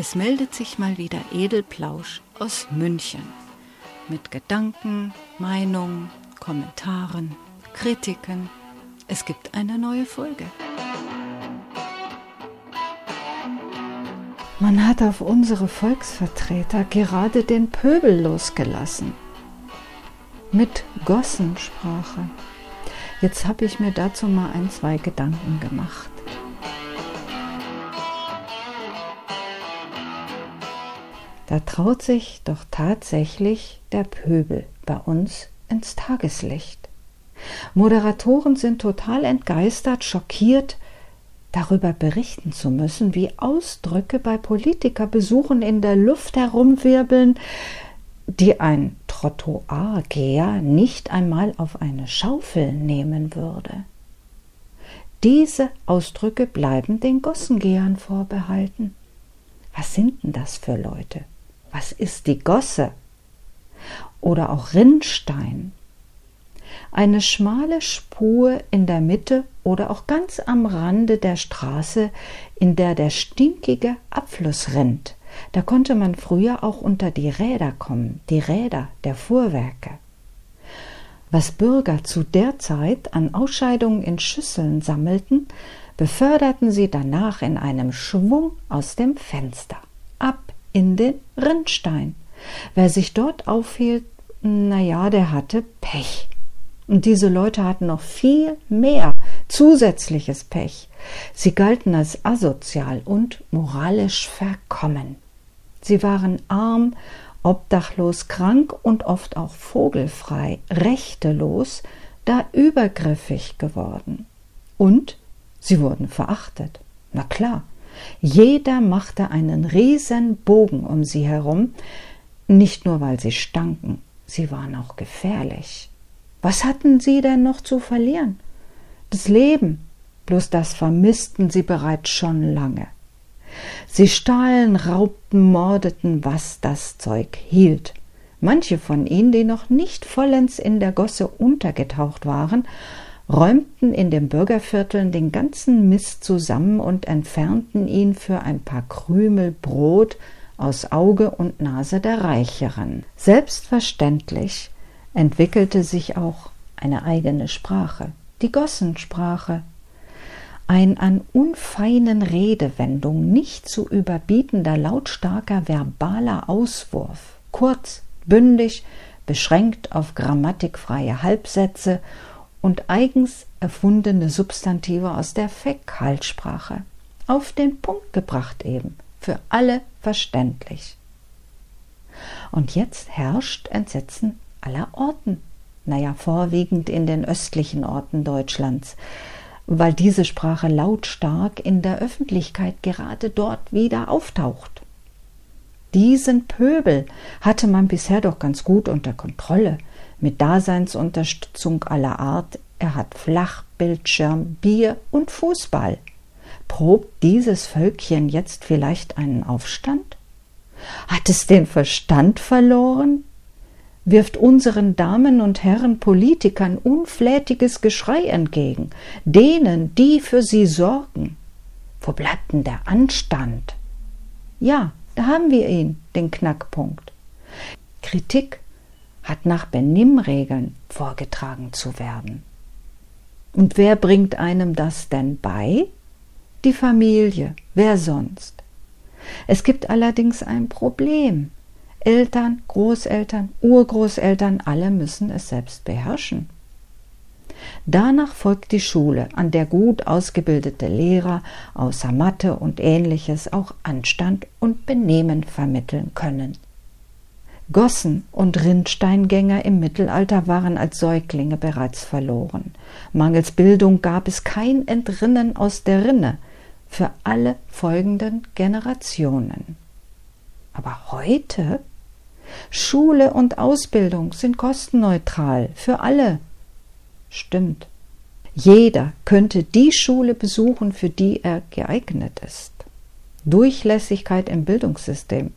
Es meldet sich mal wieder Edelplausch aus München mit Gedanken, Meinungen, Kommentaren, Kritiken. Es gibt eine neue Folge. Man hat auf unsere Volksvertreter gerade den Pöbel losgelassen. Mit Gossensprache. Jetzt habe ich mir dazu mal ein, zwei Gedanken gemacht. Da traut sich doch tatsächlich der Pöbel bei uns ins Tageslicht. Moderatoren sind total entgeistert, schockiert, darüber berichten zu müssen, wie Ausdrücke bei Politikerbesuchen in der Luft herumwirbeln, die ein Trottoirgeher nicht einmal auf eine Schaufel nehmen würde. Diese Ausdrücke bleiben den Gossengehern vorbehalten. Was sind denn das für Leute? Was ist die Gosse? Oder auch Rinnstein. Eine schmale Spur in der Mitte oder auch ganz am Rande der Straße, in der der stinkige Abfluss rinnt. Da konnte man früher auch unter die Räder kommen, die Räder der Fuhrwerke. Was Bürger zu der Zeit an Ausscheidungen in Schüsseln sammelten, beförderten sie danach in einem Schwung aus dem Fenster. Ab in den Rinnstein. Wer sich dort aufhielt, na ja, der hatte Pech. Und diese Leute hatten noch viel mehr zusätzliches Pech. Sie galten als asozial und moralisch verkommen. Sie waren arm, obdachlos, krank und oft auch vogelfrei, rechtelos, da übergriffig geworden. Und sie wurden verachtet. Na klar, jeder machte einen riesen Bogen um sie herum, nicht nur weil sie stanken, sie waren auch gefährlich. Was hatten sie denn noch zu verlieren? Das Leben, bloß das vermissten sie bereits schon lange. Sie stahlen, raubten, mordeten, was das Zeug hielt. Manche von ihnen, die noch nicht vollends in der Gosse untergetaucht waren, räumten in den Bürgervierteln den ganzen Mist zusammen und entfernten ihn für ein paar Krümel Brot aus Auge und Nase der Reicheren. Selbstverständlich entwickelte sich auch eine eigene Sprache, die Gossensprache, ein an unfeinen Redewendungen nicht zu überbietender lautstarker verbaler Auswurf, kurz, bündig, beschränkt auf grammatikfreie Halbsätze und eigens erfundene Substantive aus der Fäkalsprache. Auf den Punkt gebracht eben, für alle verständlich. Und jetzt herrscht Entsetzen aller Orten, naja, vorwiegend in den östlichen Orten Deutschlands, weil diese Sprache lautstark in der Öffentlichkeit gerade dort wieder auftaucht. Diesen Pöbel hatte man bisher doch ganz gut unter Kontrolle, mit Daseinsunterstützung aller Art. Er hat Flachbildschirm, Bier und Fußball. Probt dieses Völkchen jetzt vielleicht einen Aufstand? Hat es den Verstand verloren? wirft unseren Damen und Herren Politikern unflätiges Geschrei entgegen, denen, die für sie sorgen. Wo bleibt denn der Anstand? Ja, da haben wir ihn, den Knackpunkt. Kritik hat nach Benimmregeln vorgetragen zu werden. Und wer bringt einem das denn bei? Die Familie, wer sonst? Es gibt allerdings ein Problem. Eltern, Großeltern, Urgroßeltern, alle müssen es selbst beherrschen. Danach folgt die Schule, an der gut ausgebildete Lehrer außer Mathe und ähnliches auch Anstand und Benehmen vermitteln können. Gossen und Rindsteingänger im Mittelalter waren als Säuglinge bereits verloren. Mangels Bildung gab es kein Entrinnen aus der Rinne für alle folgenden Generationen. Aber heute Schule und Ausbildung sind kostenneutral für alle. Stimmt. Jeder könnte die Schule besuchen, für die er geeignet ist. Durchlässigkeit im Bildungssystem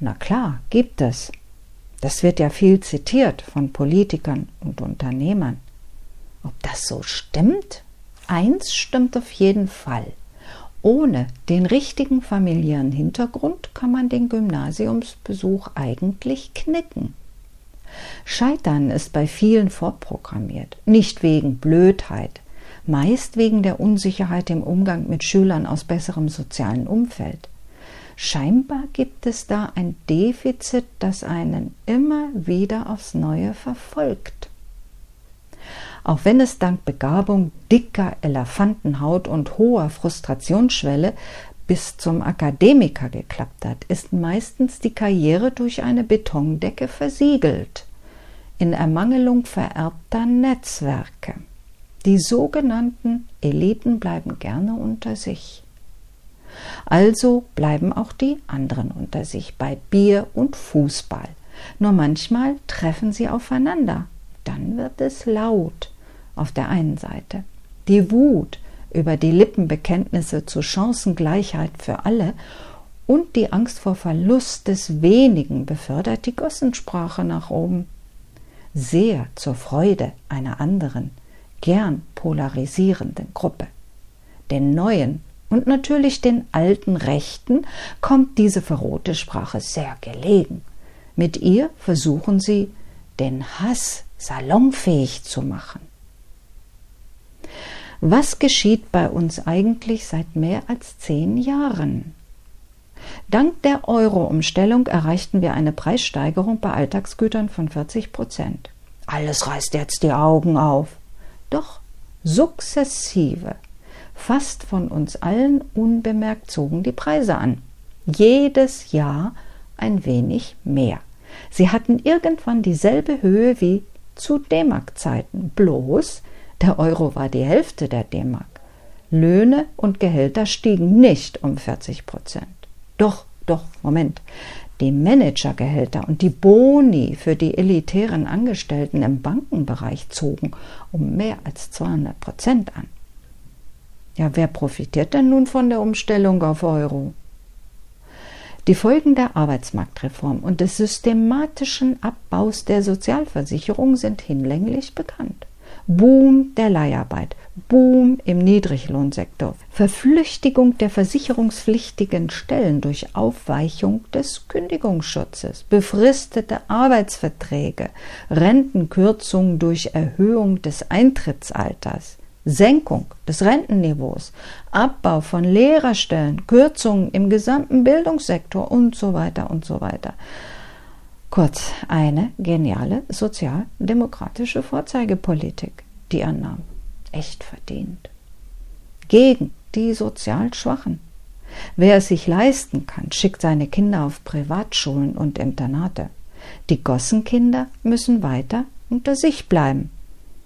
na klar, gibt es. Das wird ja viel zitiert von Politikern und Unternehmern. Ob das so stimmt? Eins stimmt auf jeden Fall. Ohne den richtigen familiären Hintergrund kann man den Gymnasiumsbesuch eigentlich knicken. Scheitern ist bei vielen vorprogrammiert, nicht wegen Blödheit, meist wegen der Unsicherheit im Umgang mit Schülern aus besserem sozialen Umfeld. Scheinbar gibt es da ein Defizit, das einen immer wieder aufs Neue verfolgt. Auch wenn es dank Begabung, dicker Elefantenhaut und hoher Frustrationsschwelle bis zum Akademiker geklappt hat, ist meistens die Karriere durch eine Betondecke versiegelt, in Ermangelung vererbter Netzwerke. Die sogenannten Eliten bleiben gerne unter sich. Also bleiben auch die anderen unter sich bei Bier und Fußball. Nur manchmal treffen sie aufeinander. Dann wird es laut auf der einen Seite. Die Wut über die Lippenbekenntnisse zur Chancengleichheit für alle und die Angst vor Verlust des wenigen befördert die Gossensprache nach oben. Sehr zur Freude einer anderen, gern polarisierenden Gruppe. Den neuen und natürlich den alten Rechten kommt diese verrohte Sprache sehr gelegen. Mit ihr versuchen sie, den Hass salonfähig zu machen. Was geschieht bei uns eigentlich seit mehr als zehn Jahren? Dank der Euro-Umstellung erreichten wir eine Preissteigerung bei Alltagsgütern von 40 Prozent. Alles reißt jetzt die Augen auf. Doch sukzessive, fast von uns allen unbemerkt zogen die Preise an. Jedes Jahr ein wenig mehr. Sie hatten irgendwann dieselbe Höhe wie zu D-Mark-Zeiten, bloß der Euro war die Hälfte der D-Mark. Löhne und Gehälter stiegen nicht um 40 Prozent. Doch, doch, Moment. Die Managergehälter und die Boni für die elitären Angestellten im Bankenbereich zogen um mehr als 200 Prozent an. Ja, wer profitiert denn nun von der Umstellung auf Euro? Die Folgen der Arbeitsmarktreform und des systematischen Abbaus der Sozialversicherung sind hinlänglich bekannt. Boom der Leiharbeit, Boom im Niedriglohnsektor, Verflüchtigung der versicherungspflichtigen Stellen durch Aufweichung des Kündigungsschutzes, befristete Arbeitsverträge, Rentenkürzung durch Erhöhung des Eintrittsalters, Senkung des Rentenniveaus, Abbau von Lehrerstellen, Kürzungen im gesamten Bildungssektor und so weiter und so weiter. Kurz eine geniale sozialdemokratische Vorzeigepolitik, die er nahm. Echt verdient. Gegen die sozial Schwachen. Wer es sich leisten kann, schickt seine Kinder auf Privatschulen und Internate. Die Gossenkinder müssen weiter unter sich bleiben.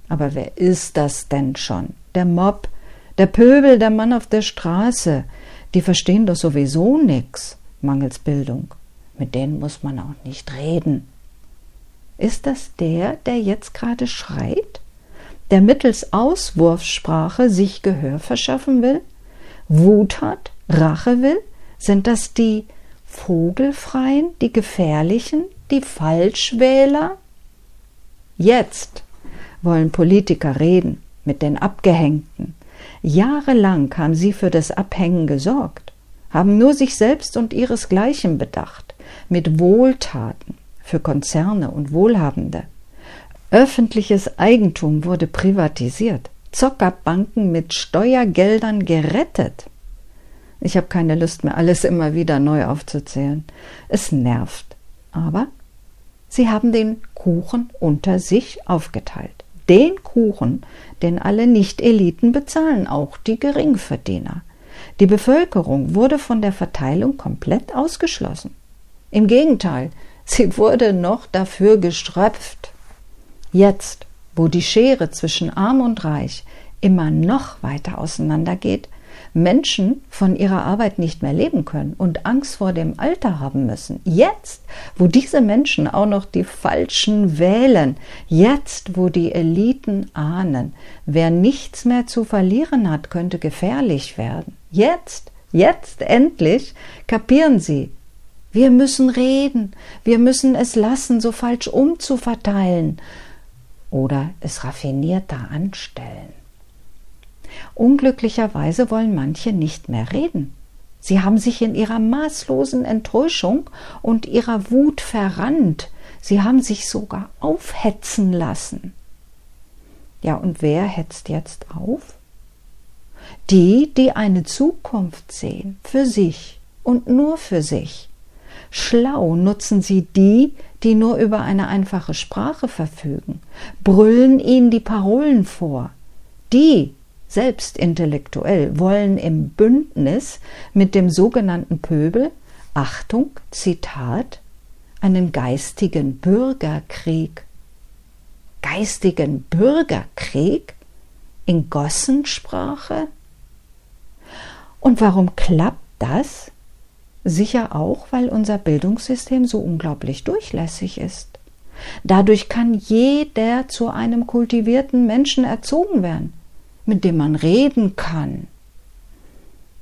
Aber wer ist das denn schon? Der Mob, der Pöbel, der Mann auf der Straße, die verstehen doch sowieso nix, mangels Bildung. Mit denen muss man auch nicht reden. Ist das der, der jetzt gerade schreit? Der mittels Auswurfssprache sich Gehör verschaffen will? Wut hat? Rache will? Sind das die Vogelfreien, die Gefährlichen, die Falschwähler? Jetzt wollen Politiker reden mit den Abgehängten. Jahrelang haben sie für das Abhängen gesorgt, haben nur sich selbst und ihresgleichen bedacht mit Wohltaten für Konzerne und Wohlhabende. Öffentliches Eigentum wurde privatisiert, Zockerbanken mit Steuergeldern gerettet. Ich habe keine Lust mehr, alles immer wieder neu aufzuzählen. Es nervt. Aber sie haben den Kuchen unter sich aufgeteilt. Den Kuchen, den alle Nicht-Eliten bezahlen, auch die Geringverdiener. Die Bevölkerung wurde von der Verteilung komplett ausgeschlossen. Im Gegenteil, sie wurde noch dafür geströpft. Jetzt, wo die Schere zwischen arm und reich immer noch weiter auseinandergeht, Menschen von ihrer Arbeit nicht mehr leben können und Angst vor dem Alter haben müssen. Jetzt, wo diese Menschen auch noch die Falschen wählen, jetzt, wo die Eliten ahnen, wer nichts mehr zu verlieren hat, könnte gefährlich werden. Jetzt, jetzt endlich kapieren sie, wir müssen reden. Wir müssen es lassen, so falsch umzuverteilen oder es raffinierter anstellen. Unglücklicherweise wollen manche nicht mehr reden. Sie haben sich in ihrer maßlosen Enttäuschung und ihrer Wut verrannt. Sie haben sich sogar aufhetzen lassen. Ja, und wer hetzt jetzt auf? Die, die eine Zukunft sehen, für sich und nur für sich. Schlau nutzen sie die, die nur über eine einfache Sprache verfügen, brüllen ihnen die Parolen vor. Die, selbst intellektuell, wollen im Bündnis mit dem sogenannten Pöbel, Achtung, Zitat, einen geistigen Bürgerkrieg. Geistigen Bürgerkrieg? In Gossensprache? Und warum klappt das? Sicher auch, weil unser Bildungssystem so unglaublich durchlässig ist. Dadurch kann jeder zu einem kultivierten Menschen erzogen werden, mit dem man reden kann.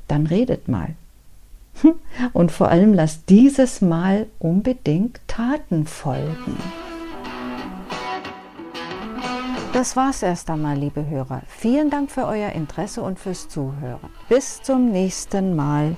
Dann redet mal. Und vor allem lasst dieses Mal unbedingt Taten folgen. Das war's erst einmal, liebe Hörer. Vielen Dank für euer Interesse und fürs Zuhören. Bis zum nächsten Mal.